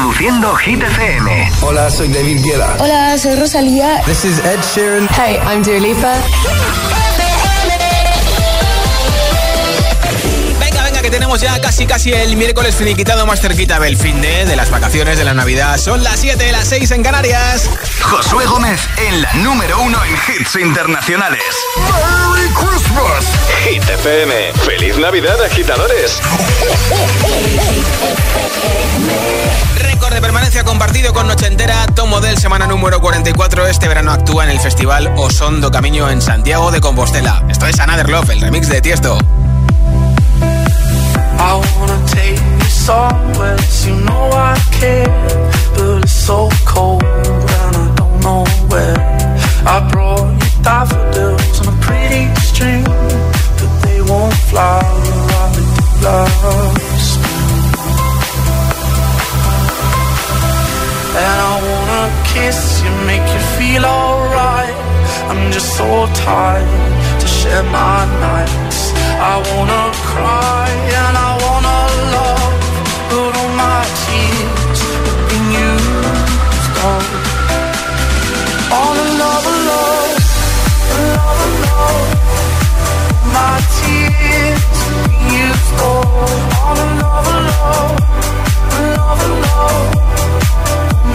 Reproduciendo Hit FM. Hola, soy David Guetta. Hola, soy Rosalía. This is Ed Sheeran. Hey, I'm Dua Lipa. Que tenemos ya casi casi el miércoles finiquitado más cerquita del fin de, de las vacaciones de la Navidad. Son las 7 de las 6 en Canarias. Josué Gómez en la número uno en hits internacionales. ¡Merry Christmas! Hit FM. ¡Feliz Navidad, agitadores! Récord de permanencia compartido con Noche Entera. Tomo del semana número 44. Este verano actúa en el festival Osondo Camino en Santiago de Compostela. Esto es Another Love, el remix de Tiesto. I wanna take you somewhere, you know I care, but it's so cold and I don't know where. I brought you daffodils on a pretty string, but they won't fly around the loves. And I wanna kiss you, make you feel alright. I'm just so tired to share my nights. I wanna cry and I wanna love, but all my tears. All another love, another love. My tears. All another love, another love.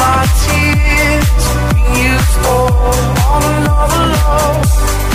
My tears. All another love, love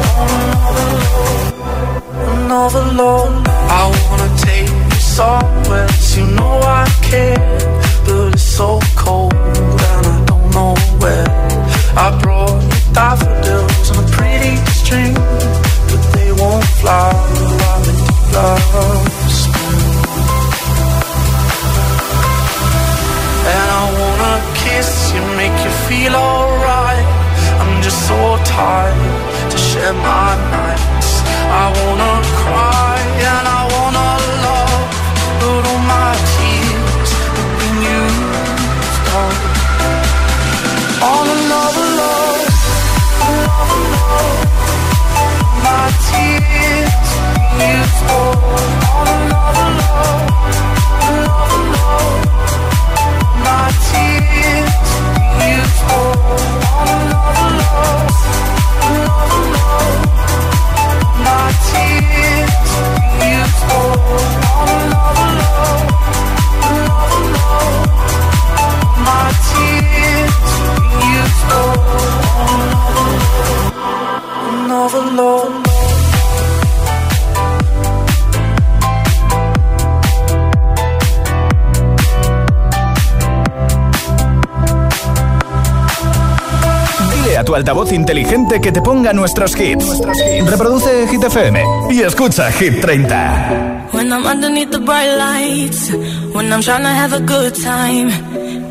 inteligente que te ponga nuestros hits. Reproduce Hit FM y escucha Hit 30. When I'm underneath the bright lights, when I'm trying to have a good time.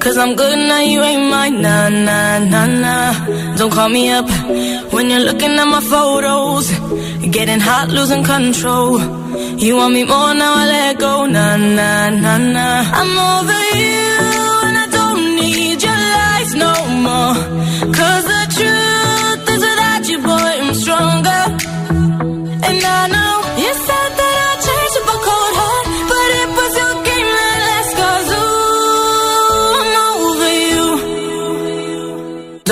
Cause I'm good now, you ain't mine, nah, nah, nah, nah. Don't call me up when you're looking at my photos. Getting hot, losing control. You want me more, now I let go, nah, nah, nah, nah. I'm over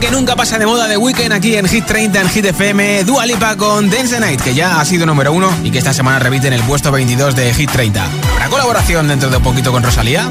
que nunca pasa de moda de Weekend aquí en Hit 30 en Hit FM, Dua Lipa con Dance Night, que ya ha sido número uno y que esta semana repite en el puesto 22 de Hit 30. ¿Habrá colaboración dentro de un poquito con Rosalía?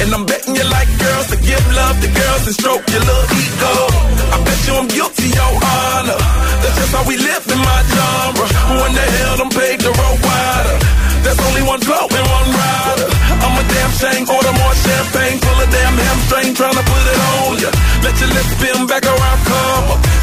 And I'm betting you like girls to give love to girls and stroke your little ego. I bet you I'm guilty, your honor. That's just how we live in my genre. Who in the hell done paved the road wider? There's only one blow and one rider. I'm a damn shame, order more champagne, full of damn hamstring, trying to put it on ya. Let your lips spin back around, come up.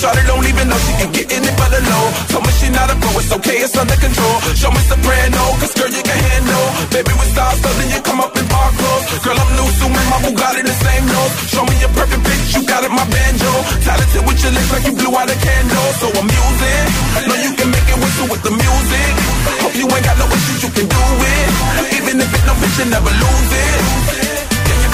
Shawty don't even know she can get in it the low. Told me she not a pro, it's okay, it's under control. Show me soprano, cause girl, you can handle. Baby, we start something, you come up in park clothes. Girl, I'm new, so my Bugatti the same nose. Show me a perfect pitch, you got it, my banjo. Talented with your lips like you blew out a candle. So I'm using, know you can make it whistle with the music. Hope you ain't got no issues, you can do it. Even if it no bitch, you never lose it.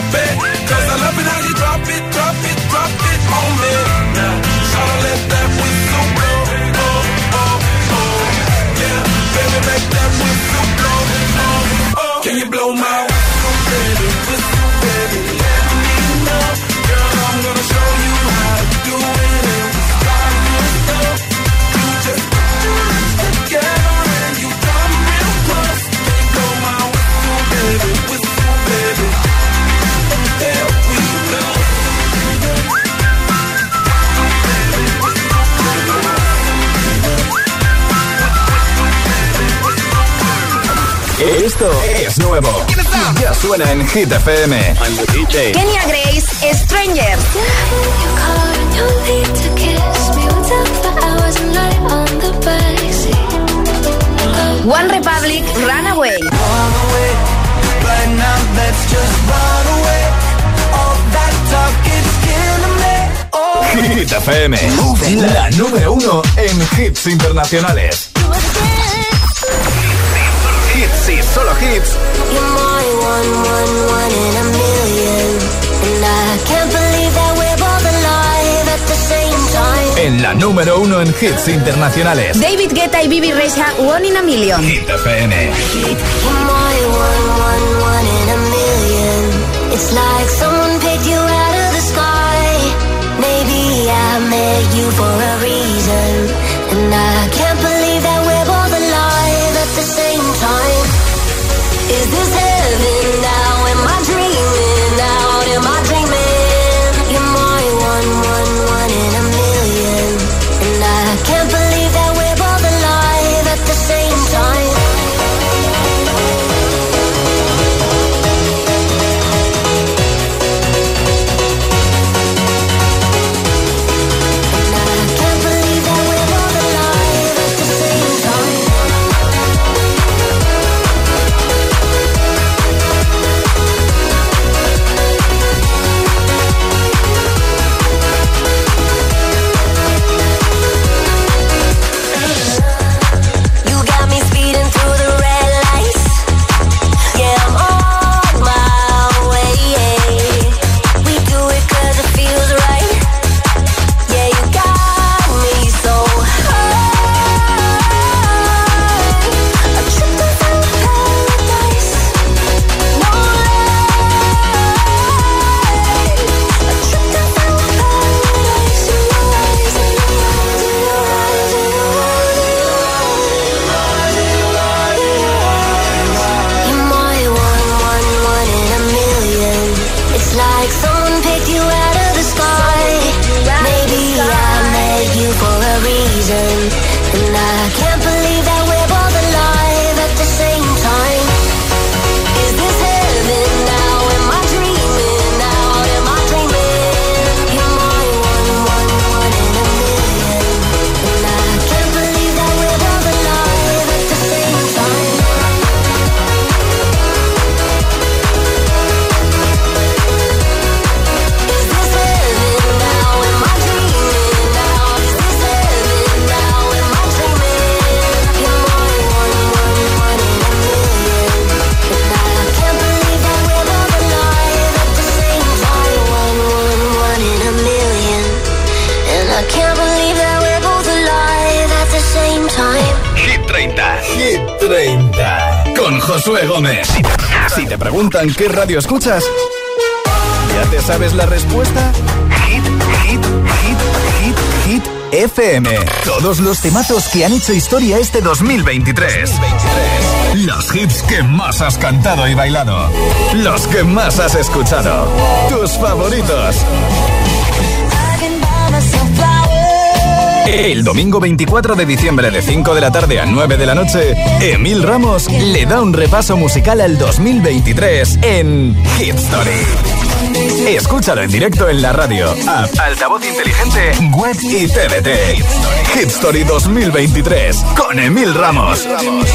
Stop it. Cause I love it how you drop it, drop it, drop it on me. Now, to let Esto es nuevo. Ya suena en Hit FM. Kenya Grace, Strangers. One Republic, Runaway. Hit FM, la número uno en hits internacionales. Hits. You're my one, one, one in a million. And I can't believe that we're both alive at the same time. En la número uno en hits internacionales. David Guetta y Bibi Rexa, One in a Million. Hit FM. You're my one, one, one in a million. It's like someone picked you out of the sky. Maybe I met you for a reason. And I Josué Gómez. Si te preguntan qué radio escuchas, ¿ya te sabes la respuesta? Hit, hit, hit, hit, hit. FM. Todos los temazos que han hecho historia este 2023. Los hits que más has cantado y bailado. Los que más has escuchado. Tus favoritos. El domingo 24 de diciembre de 5 de la tarde a 9 de la noche, Emil Ramos le da un repaso musical al 2023 en Hit Story. Escúchalo en directo en la radio, app, altavoz inteligente, web y TDT. Hit Story 2023 con Emil Ramos.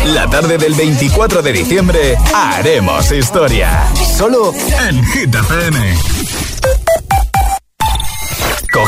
La tarde del 24 de diciembre haremos historia. Solo en Hit FM.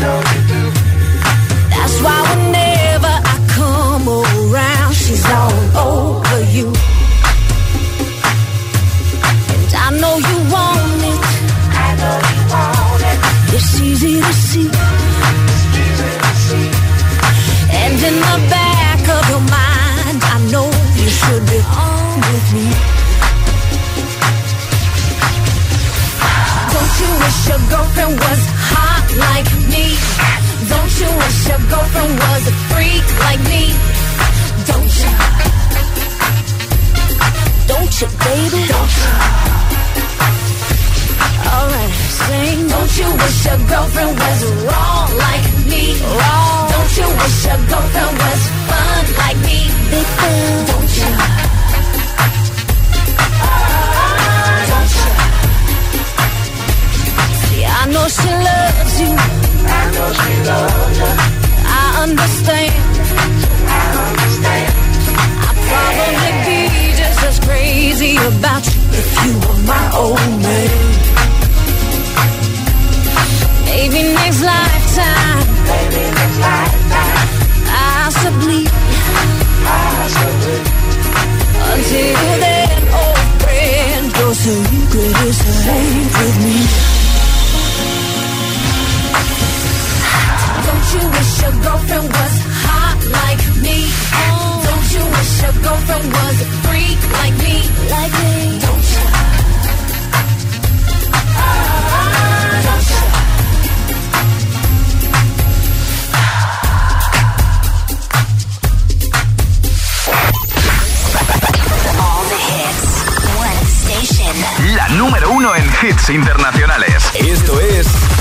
That's why whenever I come around, she's all over you. And I know you want it. I know you want it. It's easy to see. Easy to see. And in the back of your mind, I know you should be on with me. Don't you wish your girlfriend was hot? Like me? Don't you wish your girlfriend was a freak like me? Don't you? Don't you, baby? Don't you? Alright, sing. Don't you wish your girlfriend was wrong like me? Wrong. Don't you wish your girlfriend was fun like me? Big. Don't you? Know she loves you. I know she loves you. I understand. I understand. I'd probably be just as crazy about you if you were my old man. Maybe next lifetime. Maybe next lifetime. Possibly. Possibly. Until then, old friend, your secret is safe with me. Don't you wish your girlfriend was hot like me? Don't you wish your girlfriend was a freak like me? Like me? Don't you? Don't you? All the hits. One station. La número uno en hits internacionales. Esto es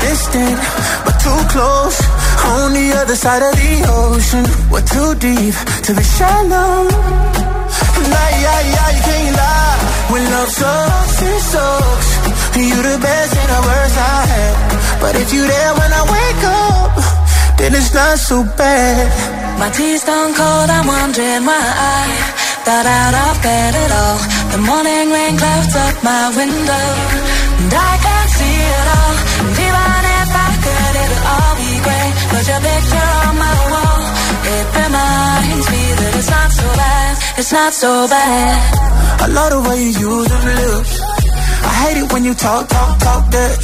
Distant, but too close. On the other side of the ocean, we're too deep to be shallow. Nah, yeah, yeah, you can't lie. When love sucks, it sucks. You the best and the worst I had. But if you're there when I wake up, then it's not so bad. My tea's gone cold, I'm wondering why I got out of bed at all. The morning rain clouds up my window, and I can't see it all. But your picture on my wall, it reminds me that it's not so bad, it's not so bad. I love the way you use them lips. I hate it when you talk, talk, talk that.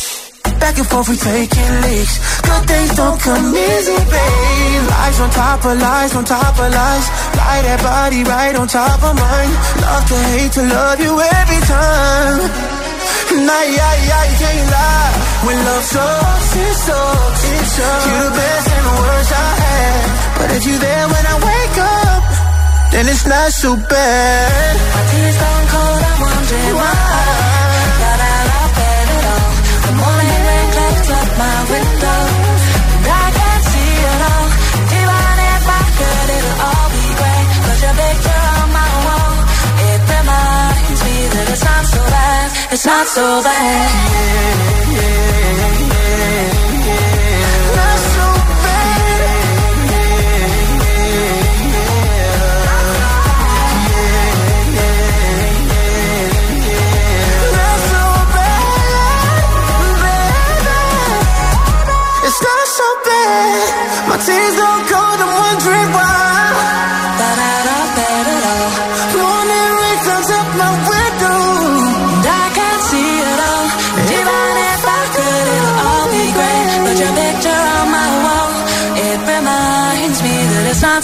Back and forth, we taking leaks. Good things don't come easy, babe. Lies on top of lies, on top of lies. Lie that body right on top of mine. Love to hate to love you every time. Nah, yeah, yeah, you can't lie. When love sucks, it sucks. It sucks. You're the best and the worst I had. But if you're there when I wake up, then it's not so bad. My tea's gone cold, I'm wondering why it's not so bad. Not so Not so bad, baby. It's not so bad. My tears don't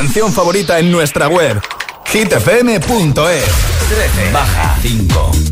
canción favorita en nuestra web hitfm.es. 13 baja 5.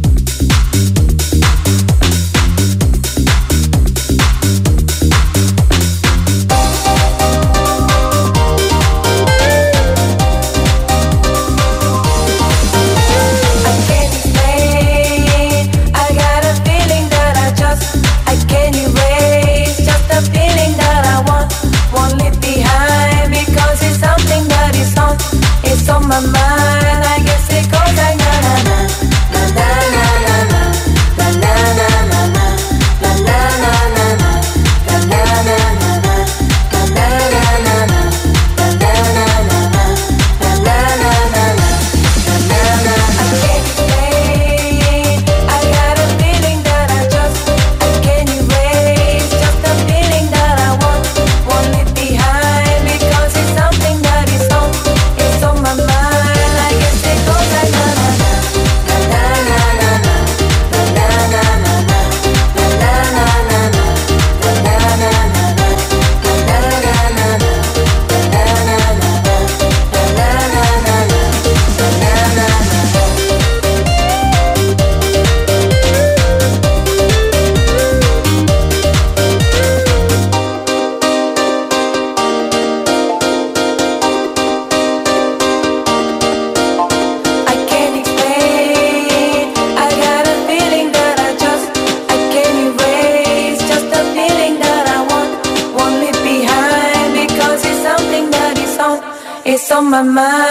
my mind.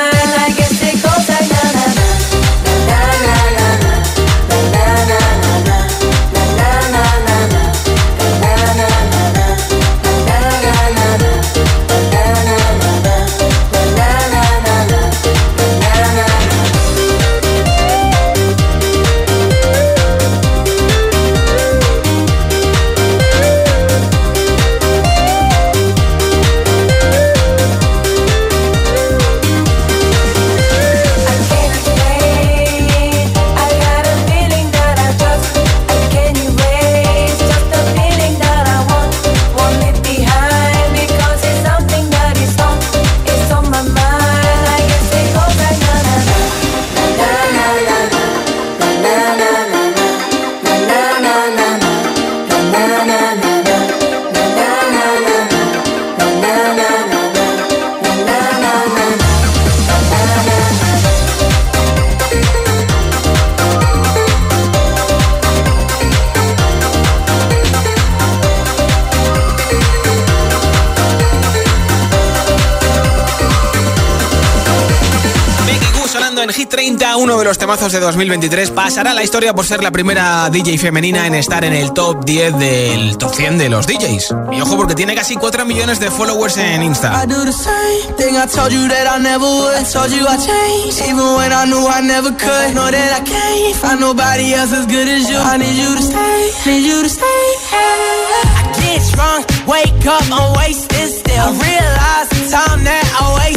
comienzos de 2023 pasará la historia por ser la primera DJ femenina en estar en el top 10 del top 100 de los DJs. Y ojo porque tiene casi 4 millones de followers en Insta. I realize the time that I waste.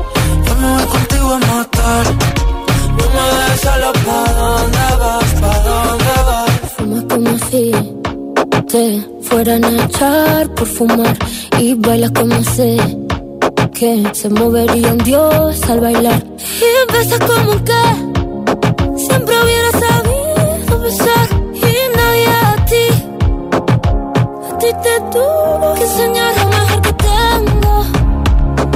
Voy contigo a matar, no me dejes solo pa' dónde vas, pa' dónde vas. Fumas como si te fueran a echar por fumar y bailas como sé que se movería un dios al bailar. Y besas como que siempre hubiera sabido besar y nadie a ti. A ti te tuvo que enseñar lo mejor que tengo.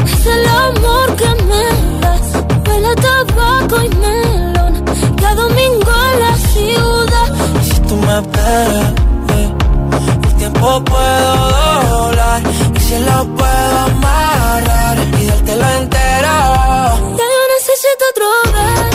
Es el amor que me das huele a tabaco y melón cada domingo en la ciudad Si tú me espera. El tiempo puedo doblar y si lo puedo amarrar y dártelo entero. Ya yo necesito otro beso.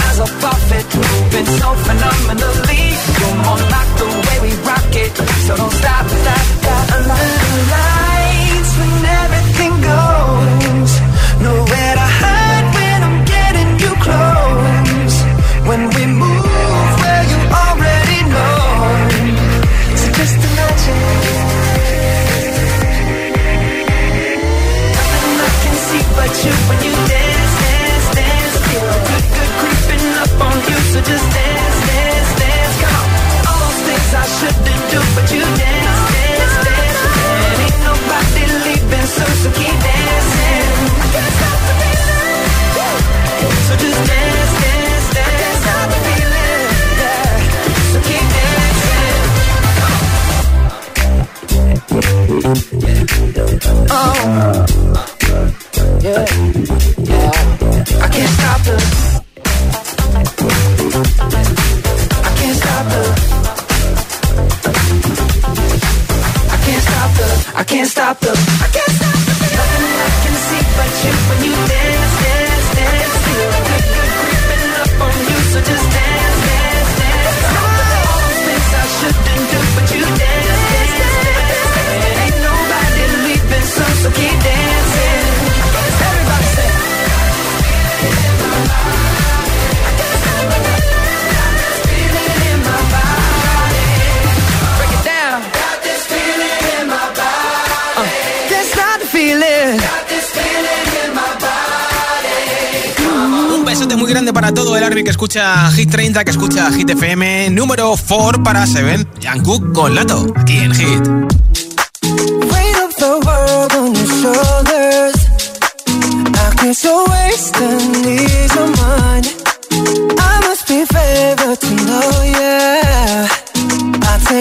escucha Hit 30, que escucha Hit FM. Número 4 para Seven, Jungkook con Lato, aquí en Hit.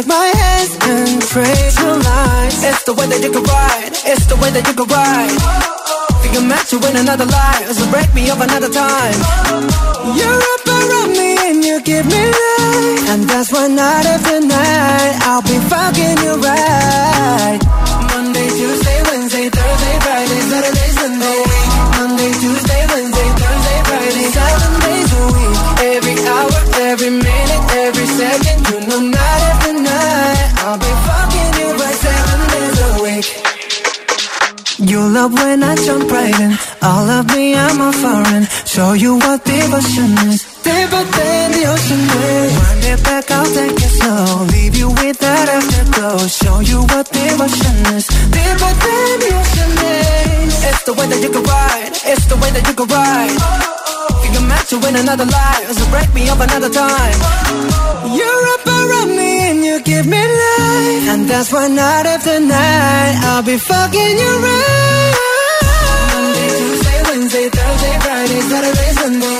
My hands and praise your. It's the way that you can ride. It's the way that you can ride. Think to win another life, so break me up another time. give me life And that's why night after night I'll be fucking you right. Monday, Tuesday, Wednesday, Thursday, Friday, Saturday, Sunday. Monday, Tuesday, Wednesday, Thursday, Friday. Seven days a week. Every hour, every minute, every second. You know night after night I'll be fucking you right. Seven days a week. You love when I jump right in. All of me, I'm a foreign. Show you what devotion is than the ocean waves. Wind it back, I'll take it slow. Leave you with that afterglow. Show you what devotion is. Deeper than the ocean waves. It's the way that you can ride. It's the way that you can ride. You can match you in another life. So break me up another time. You're up around me and you give me life. And that's why night after night, I'll be fucking you right. Monday, Tuesday, Wednesday, Thursday, Friday, Saturday, Sunday.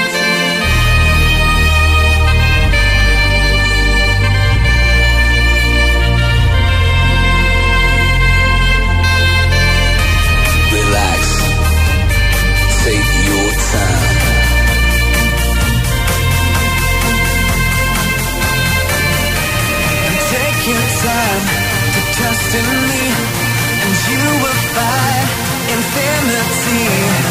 me, and you will find infinity.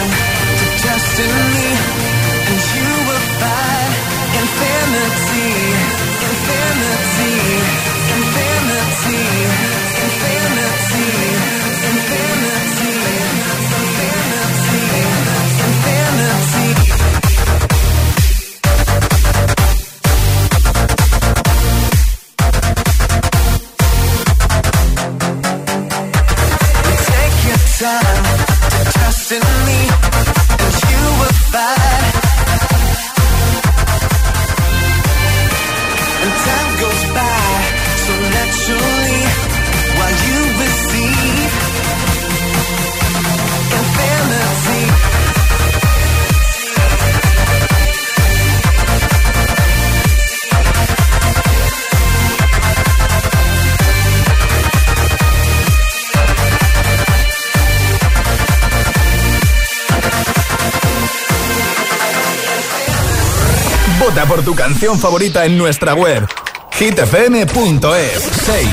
favorita en nuestra web hitfm.es 6.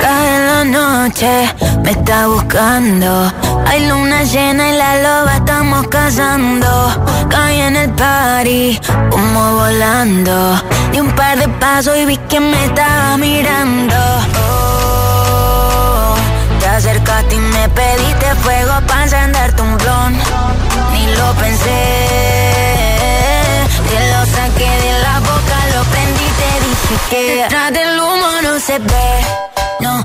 Cae la noche, me está buscando. Hay luna llena y la loba estamos cazando. Party, como volando. Di un par de pasos y vi que me estaba mirando. Oh, te acercaste y me pediste fuego para encenderte un blon. Ni lo pensé, te lo saqué de la boca, lo prendí, te dije que detrás del humo no se ve, no,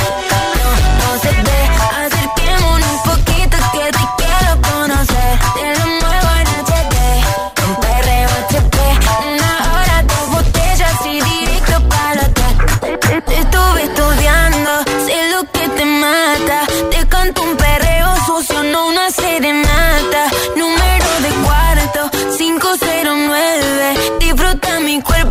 快！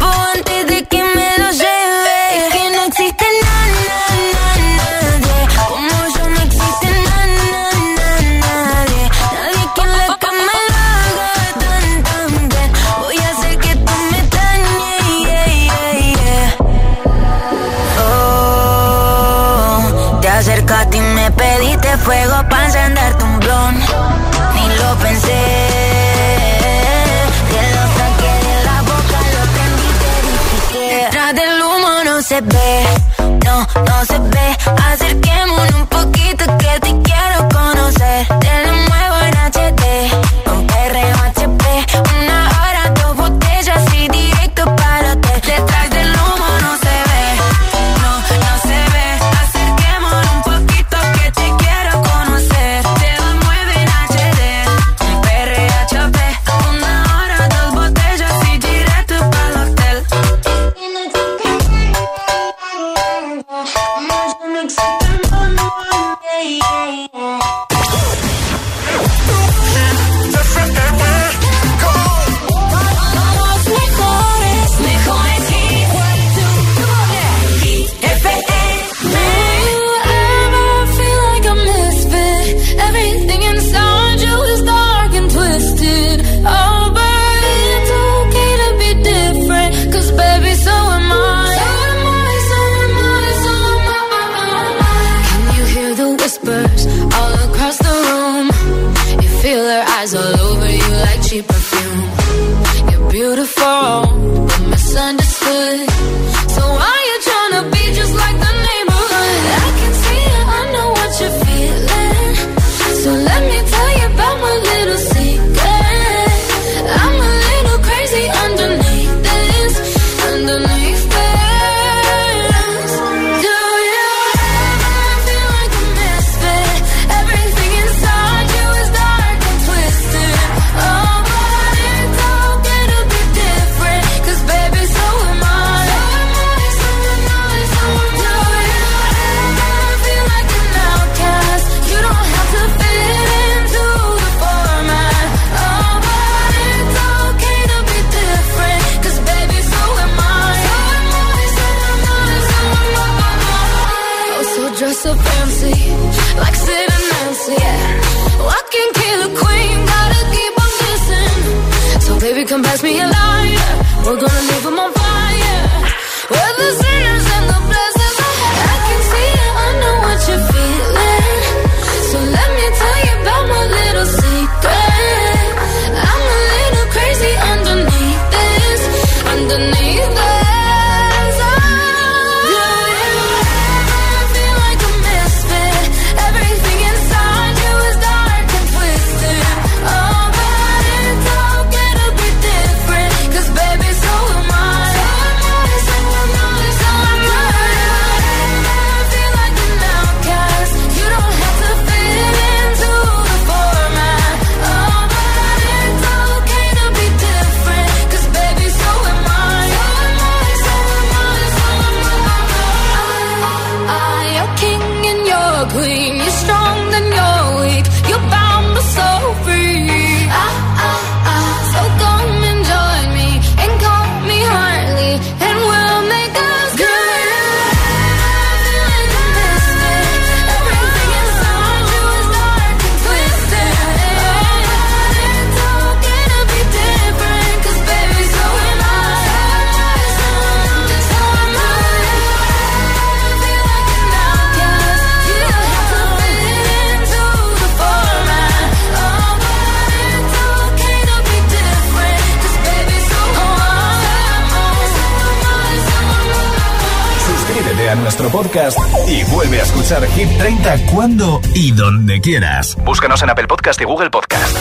Y vuelve a escuchar Hit 30 cuando y donde quieras. Búscanos en Apple Podcast y Google Podcast.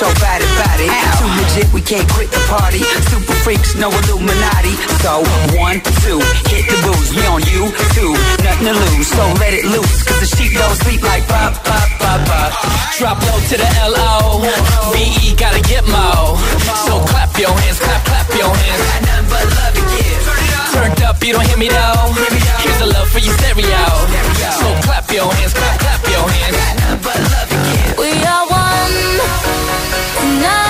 So bad about it. Too legit, we can't quit the party. Super freaks, no Illuminati. So, one, two, hit the booze We on you, two, nothing to lose So let it loose, cause the sheep don't sleep like pop, pop, pop, pop Drop low to the L-O V-E gotta get mo. So clap your hands, clap, clap your hands. Got nothing but love Turned up, you don't hear me though. Here's the love for your stereo. So clap your hands, clap, clap your hands. Got nothing but love tonight,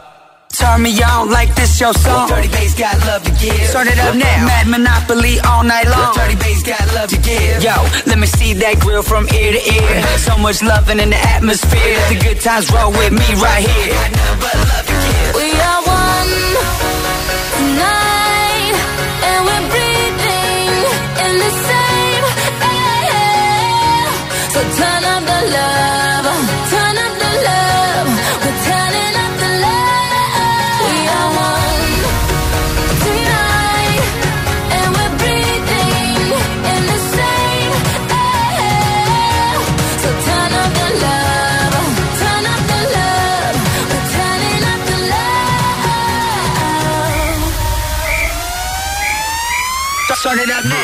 Turn me on like this your song. Dirty bass got love to give. Start it up now. Mad Monopoly all night long. Dirty bass got love to give. Yo, let me see that grill from ear to ear. So much loving in the atmosphere. The good times roll with me right here. Got nothing but love to give. We are one tonight, and we're breathing in the same air. So turn up the love, love. Start it up now.